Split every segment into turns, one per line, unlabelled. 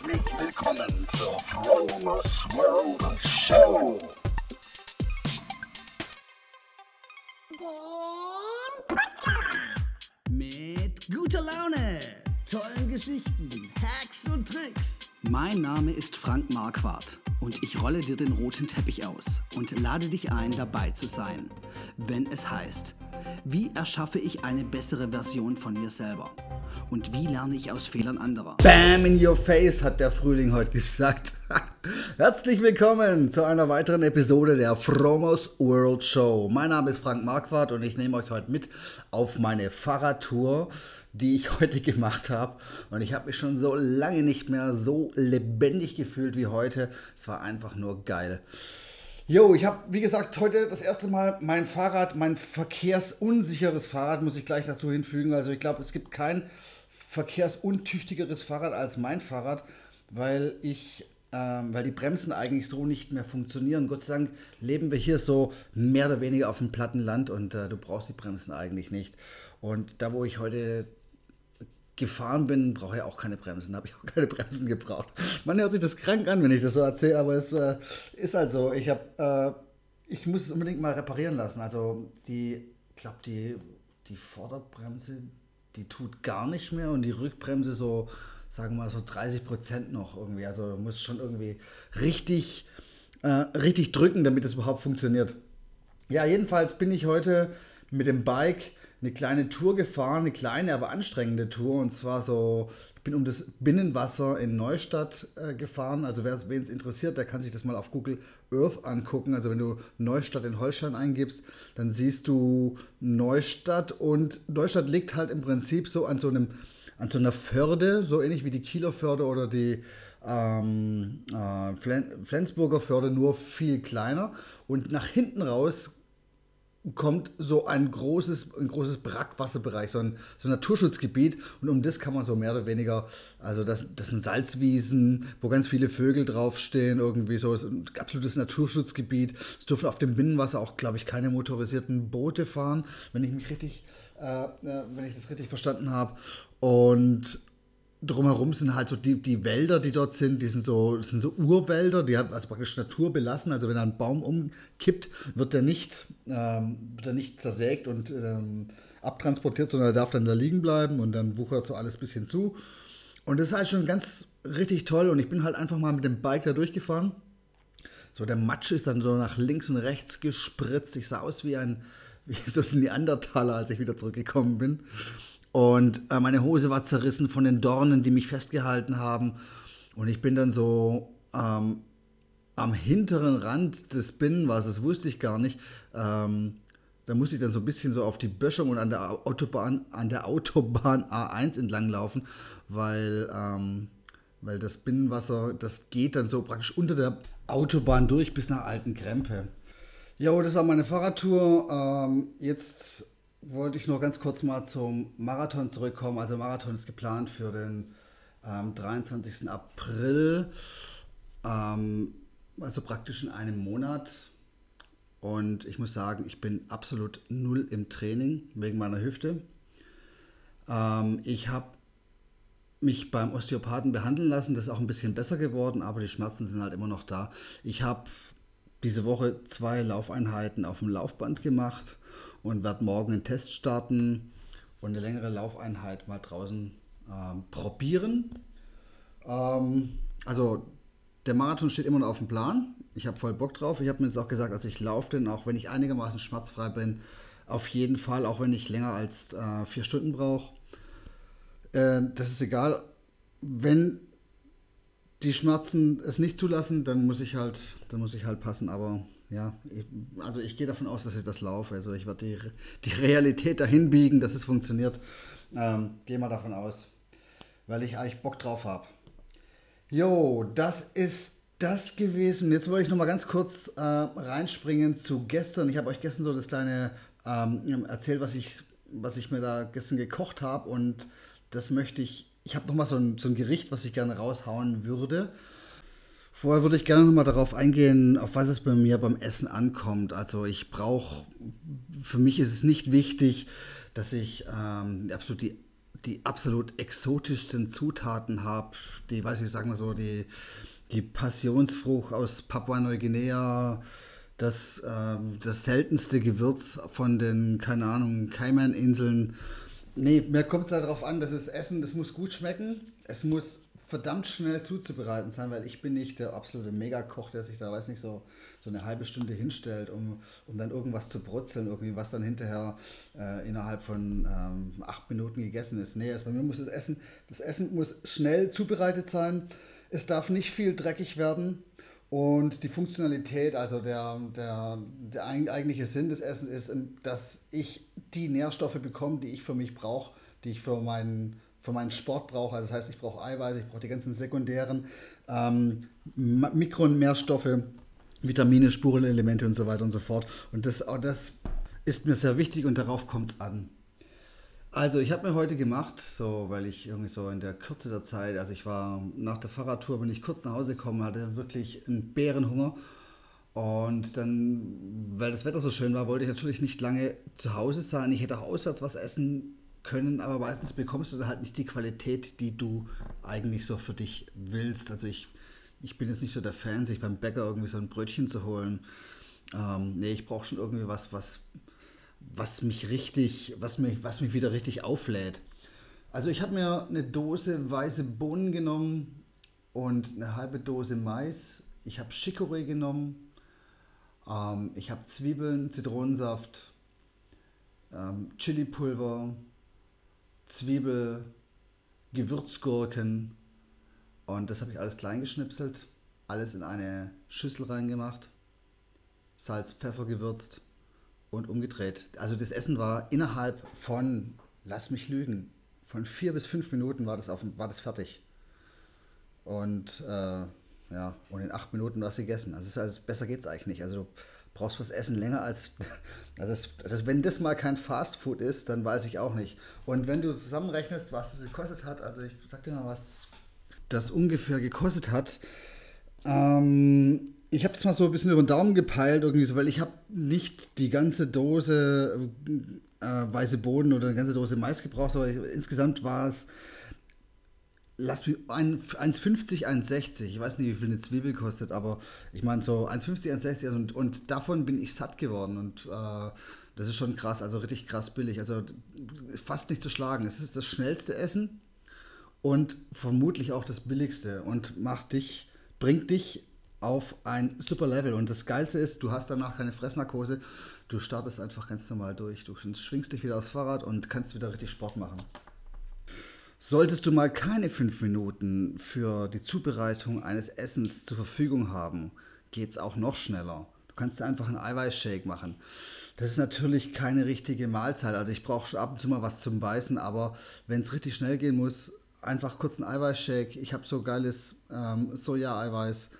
Herzlich willkommen zur Fromers World Show.
Mit guter Laune, tollen Geschichten, Hacks und Tricks. Mein Name ist Frank Marquardt und ich rolle dir den roten Teppich aus und lade dich ein, dabei zu sein, wenn es heißt, wie erschaffe ich eine bessere Version von mir selber? Und wie lerne ich aus Fehlern anderer? Bam in your face, hat der Frühling heute gesagt. Herzlich willkommen zu einer weiteren Episode der Fromos World Show. Mein Name ist Frank Marquardt und ich nehme euch heute mit auf meine Fahrradtour, die ich heute gemacht habe. Und ich habe mich schon so lange nicht mehr so lebendig gefühlt wie heute. Es war einfach nur geil. Jo, ich habe, wie gesagt, heute das erste Mal mein Fahrrad, mein verkehrsunsicheres Fahrrad, muss ich gleich dazu hinfügen. Also ich glaube, es gibt kein verkehrsuntüchtigeres Fahrrad als mein Fahrrad, weil ich, ähm, weil die Bremsen eigentlich so nicht mehr funktionieren. Gott sei Dank leben wir hier so mehr oder weniger auf dem platten Land und äh, du brauchst die Bremsen eigentlich nicht. Und da, wo ich heute gefahren bin, brauche ich auch keine Bremsen, habe ich auch keine Bremsen gebraucht. Man hört sich das krank an, wenn ich das so erzähle, aber es äh, ist halt so. Ich habe, äh, ich muss es unbedingt mal reparieren lassen. Also die, ich glaube die, die Vorderbremse, die tut gar nicht mehr und die Rückbremse so, sagen wir mal so 30 Prozent noch irgendwie. Also muss schon irgendwie richtig, äh, richtig drücken, damit es überhaupt funktioniert. Ja, jedenfalls bin ich heute mit dem Bike eine kleine Tour gefahren, eine kleine, aber anstrengende Tour. Und zwar so, ich bin um das Binnenwasser in Neustadt äh, gefahren. Also wer es interessiert, der kann sich das mal auf Google Earth angucken. Also wenn du Neustadt in Holstein eingibst, dann siehst du Neustadt. Und Neustadt liegt halt im Prinzip so an so einem, an so einer Förde, so ähnlich wie die Kieler Förde oder die ähm, äh, Flensburger Förde, nur viel kleiner. Und nach hinten raus kommt so ein großes, ein großes Brackwasserbereich, so ein, so ein Naturschutzgebiet. Und um das kann man so mehr oder weniger, also das, das sind Salzwiesen, wo ganz viele Vögel draufstehen, irgendwie so, ist ein absolutes Naturschutzgebiet. Es dürfen auf dem Binnenwasser auch, glaube ich, keine motorisierten Boote fahren, wenn ich mich richtig, äh, äh wenn ich das richtig verstanden habe. Und drumherum sind halt so die, die Wälder, die dort sind, die sind so, sind so Urwälder, die haben also praktisch Natur belassen. Also wenn ein Baum umkippt, wird der nicht, ähm, wird er nicht zersägt und ähm, abtransportiert, sondern er darf dann da liegen bleiben und dann wuchert so alles ein bisschen zu. Und das ist halt schon ganz richtig toll und ich bin halt einfach mal mit dem Bike da durchgefahren. So, der Matsch ist dann so nach links und rechts gespritzt. Ich sah aus wie ein, wie so ein Neandertaler, als ich wieder zurückgekommen bin. Und äh, meine Hose war zerrissen von den Dornen, die mich festgehalten haben. Und ich bin dann so ähm, am hinteren Rand des Binnenwassers, wusste ich gar nicht. Ähm, da musste ich dann so ein bisschen so auf die Böschung und an der Autobahn, an der Autobahn A1 entlang laufen, weil, ähm, weil das Binnenwasser, das geht dann so praktisch unter der Autobahn durch bis nach Alten Krempe. Jo, das war meine Fahrradtour. Ähm, jetzt wollte ich noch ganz kurz mal zum Marathon zurückkommen. Also Marathon ist geplant für den ähm, 23. April, ähm, also praktisch in einem Monat. Und ich muss sagen, ich bin absolut null im Training wegen meiner Hüfte. Ähm, ich habe mich beim Osteopathen behandeln lassen. Das ist auch ein bisschen besser geworden, aber die Schmerzen sind halt immer noch da. Ich habe diese Woche zwei Laufeinheiten auf dem Laufband gemacht und werde morgen einen Test starten und eine längere Laufeinheit mal draußen ähm, probieren. Ähm, also der Marathon steht immer noch auf dem Plan. Ich habe voll Bock drauf. Ich habe mir jetzt auch gesagt, also ich laufe den, auch wenn ich einigermaßen schmerzfrei bin, auf jeden Fall, auch wenn ich länger als äh, vier Stunden brauche. Äh, das ist egal. Wenn die Schmerzen es nicht zulassen, dann muss ich halt, dann muss ich halt passen. Aber ja, also ich gehe davon aus, dass ich das laufe. Also ich werde die, die Realität dahin biegen, dass es funktioniert. Ähm, gehe mal davon aus, weil ich eigentlich Bock drauf habe. Jo, das ist das gewesen. Jetzt wollte ich noch mal ganz kurz äh, reinspringen zu gestern. Ich habe euch gestern so das kleine ähm, erzählt, was ich, was ich mir da gestern gekocht habe und das möchte ich. Ich habe noch mal so so ein Gericht, was ich gerne raushauen würde. Vorher würde ich gerne noch mal darauf eingehen, auf was es bei mir beim Essen ankommt. Also ich brauche, für mich ist es nicht wichtig, dass ich ähm, absolut die die absolut exotischsten Zutaten habe. Die, weiß ich, sagen wir so, die, die Passionsfrucht aus Papua-Neuguinea, das, äh, das seltenste Gewürz von den, keine Ahnung, Cayman-Inseln. Nee, mir kommt es halt darauf an, dass das Essen, das muss gut schmecken. Es muss verdammt schnell zuzubereiten sein, weil ich bin nicht der absolute Megakoch, der sich da, weiß nicht, so, so eine halbe Stunde hinstellt, um, um dann irgendwas zu brutzeln, irgendwie was dann hinterher äh, innerhalb von ähm, acht Minuten gegessen ist. Nee, also bei mir muss das Essen, das Essen muss schnell zubereitet sein. Es darf nicht viel dreckig werden. Und die Funktionalität, also der, der, der eigentliche Sinn des Essens ist, dass ich die Nährstoffe bekomme, die ich für mich brauche, die ich für meinen für meinen Sport brauche. Also das heißt, ich brauche Eiweiß, ich brauche die ganzen sekundären ähm, Mikro- und Nährstoffe, Vitamine, Spurenelemente und so weiter und so fort. Und das, das ist mir sehr wichtig und darauf kommt es an. Also ich habe mir heute gemacht, so weil ich irgendwie so in der Kürze der Zeit, also ich war nach der Fahrradtour, bin ich kurz nach Hause gekommen, hatte wirklich einen Bärenhunger. Und dann, weil das Wetter so schön war, wollte ich natürlich nicht lange zu Hause sein. Ich hätte auch auswärts was essen können, aber meistens bekommst du halt nicht die Qualität, die du eigentlich so für dich willst. Also ich, ich bin jetzt nicht so der Fan, sich beim Bäcker irgendwie so ein Brötchen zu holen. Ähm, nee, ich brauche schon irgendwie was, was, was mich richtig, was mich, was mich wieder richtig auflädt. Also ich habe mir eine Dose weiße Bohnen genommen und eine halbe Dose Mais. Ich habe Chicorée genommen. Ähm, ich habe Zwiebeln, Zitronensaft, ähm, Chilipulver, Zwiebel, Gewürzgurken und das habe ich alles klein geschnipselt, alles in eine Schüssel reingemacht, Salz, Pfeffer gewürzt und umgedreht. Also das Essen war innerhalb von, lass mich lügen, von vier bis fünf Minuten war das, auf, war das fertig. Und äh, ja, und in acht Minuten war es gegessen. Also, also besser geht es eigentlich nicht. Also brauchst fürs Essen länger als. Also das, das, wenn das mal kein Fastfood ist, dann weiß ich auch nicht. Und wenn du zusammenrechnest, was es gekostet hat, also ich sag dir mal, was das ungefähr gekostet hat. Ähm, ich habe es mal so ein bisschen über den Daumen gepeilt, irgendwie so, weil ich habe nicht die ganze Dose äh, weiße Boden oder eine ganze Dose Mais gebraucht, aber ich, insgesamt war es lass mich 1,50, 1,60. Ich weiß nicht, wie viel eine Zwiebel kostet, aber ich meine so 1,50, 1,60 und, und davon bin ich satt geworden und äh, das ist schon krass, also richtig krass billig. Also fast nicht zu schlagen. Es ist das schnellste Essen und vermutlich auch das billigste und macht dich, bringt dich auf ein super Level. Und das Geilste ist, du hast danach keine Fressnarkose. Du startest einfach ganz normal durch. Du schwingst dich wieder aufs Fahrrad und kannst wieder richtig Sport machen. Solltest du mal keine fünf Minuten für die Zubereitung eines Essens zur Verfügung haben, geht es auch noch schneller. Du kannst einfach einen Eiweißshake machen. Das ist natürlich keine richtige Mahlzeit. Also ich brauche ab und zu mal was zum Beißen, aber wenn es richtig schnell gehen muss, einfach kurz einen Eiweißshake. Ich habe so geiles ähm, Soja-Eiweiß.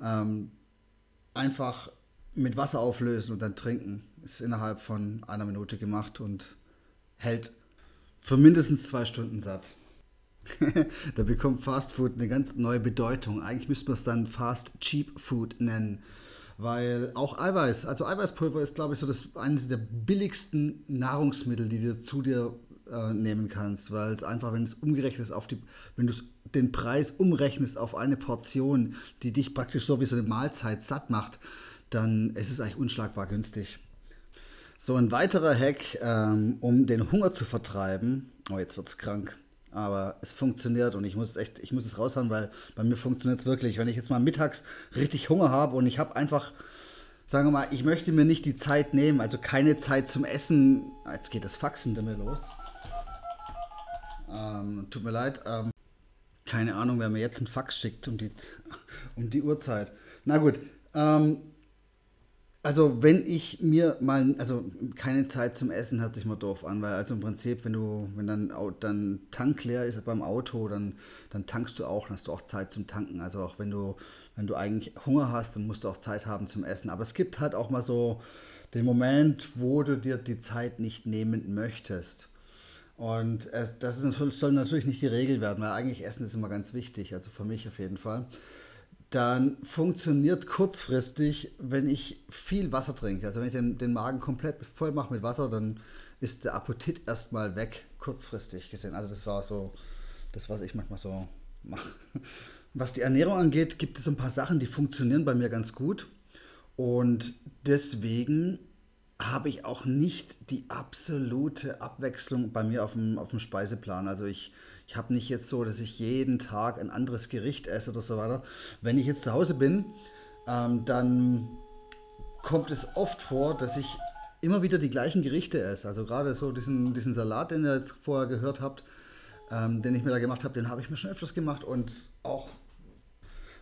Ähm, einfach mit Wasser auflösen und dann trinken. Ist innerhalb von einer Minute gemacht und hält für mindestens zwei Stunden satt. da bekommt Fast Food eine ganz neue Bedeutung. Eigentlich müsste man es dann Fast Cheap Food nennen. Weil auch Eiweiß, also Eiweißpulver ist, glaube ich, so das eines der billigsten Nahrungsmittel, die du zu dir äh, nehmen kannst. Weil es einfach, wenn es umgerechnet ist auf die, wenn du den Preis umrechnest auf eine Portion, die dich praktisch so wie so eine Mahlzeit satt macht, dann ist es eigentlich unschlagbar günstig. So ein weiterer Hack, ähm, um den Hunger zu vertreiben. Oh, jetzt wird's krank. Aber es funktioniert und ich muss echt, ich muss es raushauen, weil bei mir funktioniert es wirklich. Wenn ich jetzt mal mittags richtig Hunger habe und ich habe einfach, sagen wir mal, ich möchte mir nicht die Zeit nehmen, also keine Zeit zum Essen. Jetzt geht das Faxen damit los. Ähm, tut mir leid. Ähm, keine Ahnung, wer mir jetzt einen Fax schickt um die, um die Uhrzeit. Na gut. Ähm, also wenn ich mir mal, also keine Zeit zum Essen hört sich mal doof an, weil also im Prinzip, wenn du, wenn dann, dann Tank leer ist beim Auto, dann, dann tankst du auch, dann hast du auch Zeit zum Tanken. Also auch wenn du, wenn du eigentlich Hunger hast, dann musst du auch Zeit haben zum Essen. Aber es gibt halt auch mal so den Moment, wo du dir die Zeit nicht nehmen möchtest. Und es, das ist, soll natürlich nicht die Regel werden, weil eigentlich Essen ist immer ganz wichtig, also für mich auf jeden Fall dann funktioniert kurzfristig, wenn ich viel Wasser trinke. Also wenn ich den, den Magen komplett voll mache mit Wasser, dann ist der Appetit erstmal weg, kurzfristig gesehen. Also das war so das, was ich manchmal so mache. Was die Ernährung angeht, gibt es ein paar Sachen, die funktionieren bei mir ganz gut. Und deswegen habe ich auch nicht die absolute Abwechslung bei mir auf dem, auf dem Speiseplan. Also ich, ich habe nicht jetzt so, dass ich jeden Tag ein anderes Gericht esse oder so weiter. Wenn ich jetzt zu Hause bin, ähm, dann kommt es oft vor, dass ich immer wieder die gleichen Gerichte esse. Also gerade so diesen, diesen Salat, den ihr jetzt vorher gehört habt, ähm, den ich mir da gemacht habe, den habe ich mir schon öfters gemacht. Und auch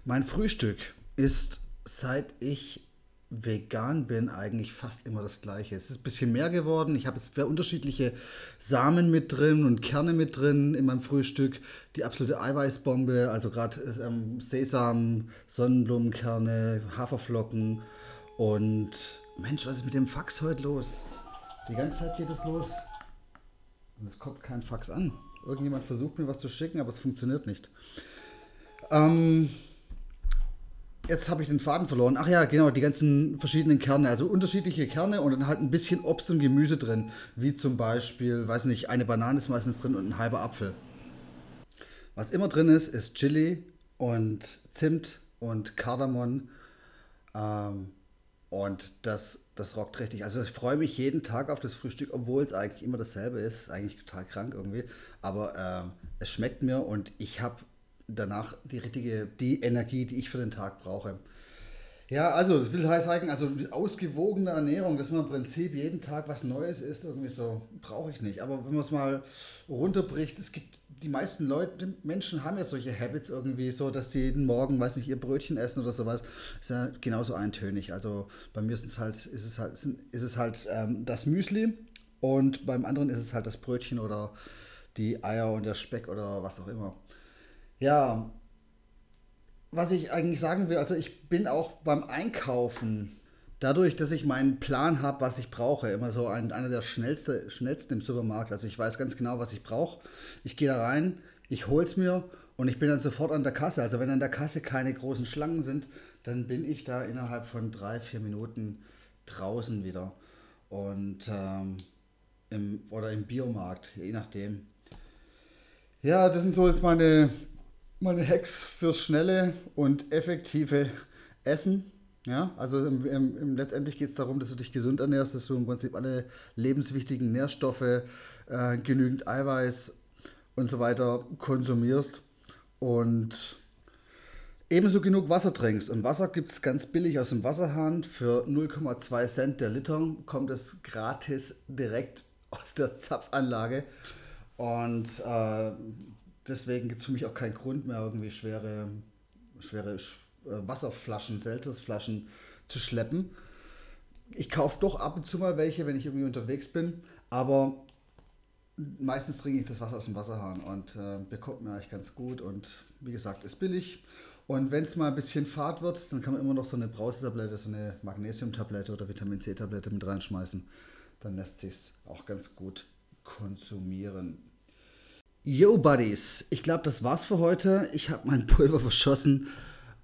mein Frühstück ist, seit ich vegan bin, eigentlich fast immer das gleiche. Es ist ein bisschen mehr geworden. Ich habe jetzt unterschiedliche Samen mit drin und Kerne mit drin in meinem Frühstück. Die absolute Eiweißbombe, also gerade ähm, Sesam, Sonnenblumenkerne, Haferflocken und Mensch, was ist mit dem Fax heute los? Die ganze Zeit geht es los. Und es kommt kein Fax an. Irgendjemand versucht mir was zu schicken, aber es funktioniert nicht. Ähm, Jetzt habe ich den Faden verloren. Ach ja, genau, die ganzen verschiedenen Kerne. Also unterschiedliche Kerne und dann halt ein bisschen Obst und Gemüse drin. Wie zum Beispiel, weiß nicht, eine Banane ist meistens drin und ein halber Apfel. Was immer drin ist, ist Chili und Zimt und Kardamom. Ähm, und das, das rockt richtig. Also ich freue mich jeden Tag auf das Frühstück, obwohl es eigentlich immer dasselbe ist. Eigentlich total krank irgendwie. Aber ähm, es schmeckt mir und ich habe danach die richtige, die Energie, die ich für den Tag brauche. Ja, also das will heißt sagen, also ausgewogene Ernährung, dass man im Prinzip jeden Tag was Neues isst, irgendwie so, brauche ich nicht. Aber wenn man es mal runterbricht, es gibt die meisten Leute, Menschen haben ja solche Habits irgendwie so, dass die jeden Morgen, weiß nicht, ihr Brötchen essen oder sowas. Ist ja genauso eintönig. Also bei mir ist es halt, ist es halt, ist es halt ähm, das Müsli und beim anderen ist es halt das Brötchen oder die Eier und der Speck oder was auch immer. Ja, was ich eigentlich sagen will, also ich bin auch beim Einkaufen, dadurch, dass ich meinen Plan habe, was ich brauche, immer so ein, einer der schnellste, schnellsten im Supermarkt. Also ich weiß ganz genau, was ich brauche. Ich gehe da rein, ich hole es mir und ich bin dann sofort an der Kasse. Also wenn an der Kasse keine großen Schlangen sind, dann bin ich da innerhalb von drei, vier Minuten draußen wieder. Und ähm, im, oder im Biomarkt, je nachdem. Ja, das sind so jetzt meine meine Hacks fürs schnelle und effektive Essen. Ja, also im, im, im letztendlich geht es darum, dass du dich gesund ernährst, dass du im Prinzip alle lebenswichtigen Nährstoffe, äh, genügend Eiweiß und so weiter konsumierst und ebenso genug Wasser trinkst. Und Wasser gibt es ganz billig aus dem Wasserhahn. Für 0,2 Cent der Liter kommt es gratis direkt aus der Zapfanlage. Und äh, deswegen gibt es für mich auch keinen Grund mehr, irgendwie schwere, schwere äh, Wasserflaschen, Seltersflaschen zu schleppen. Ich kaufe doch ab und zu mal welche, wenn ich irgendwie unterwegs bin, aber meistens trinke ich das Wasser aus dem Wasserhahn und äh, bekommt mir eigentlich ganz gut und wie gesagt, ist billig. Und wenn es mal ein bisschen fad wird, dann kann man immer noch so eine Brausetablette, so eine Magnesiumtablette oder Vitamin C-Tablette mit reinschmeißen. Dann lässt sich auch ganz gut konsumieren. Yo, Buddies, ich glaube, das war's für heute. Ich habe mein Pulver verschossen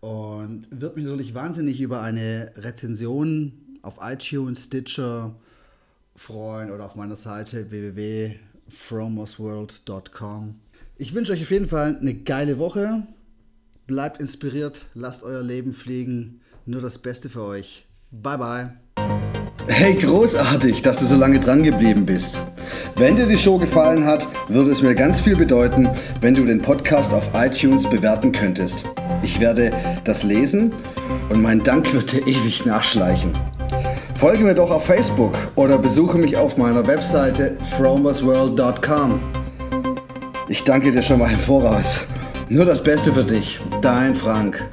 und würde mich natürlich wahnsinnig über eine Rezension auf iTunes, Stitcher freuen oder auf meiner Seite www.fromosworld.com. Ich wünsche euch auf jeden Fall eine geile Woche. Bleibt inspiriert, lasst euer Leben fliegen. Nur das Beste für euch. Bye, bye.
Hey, großartig, dass du so lange dran geblieben bist. Wenn dir die Show gefallen hat, würde es mir ganz viel bedeuten, wenn du den Podcast auf iTunes bewerten könntest. Ich werde das lesen und mein Dank wird dir ewig nachschleichen. Folge mir doch auf Facebook oder besuche mich auf meiner Webseite fromersworld.com. Ich danke dir schon mal im Voraus. Nur das Beste für dich, dein Frank.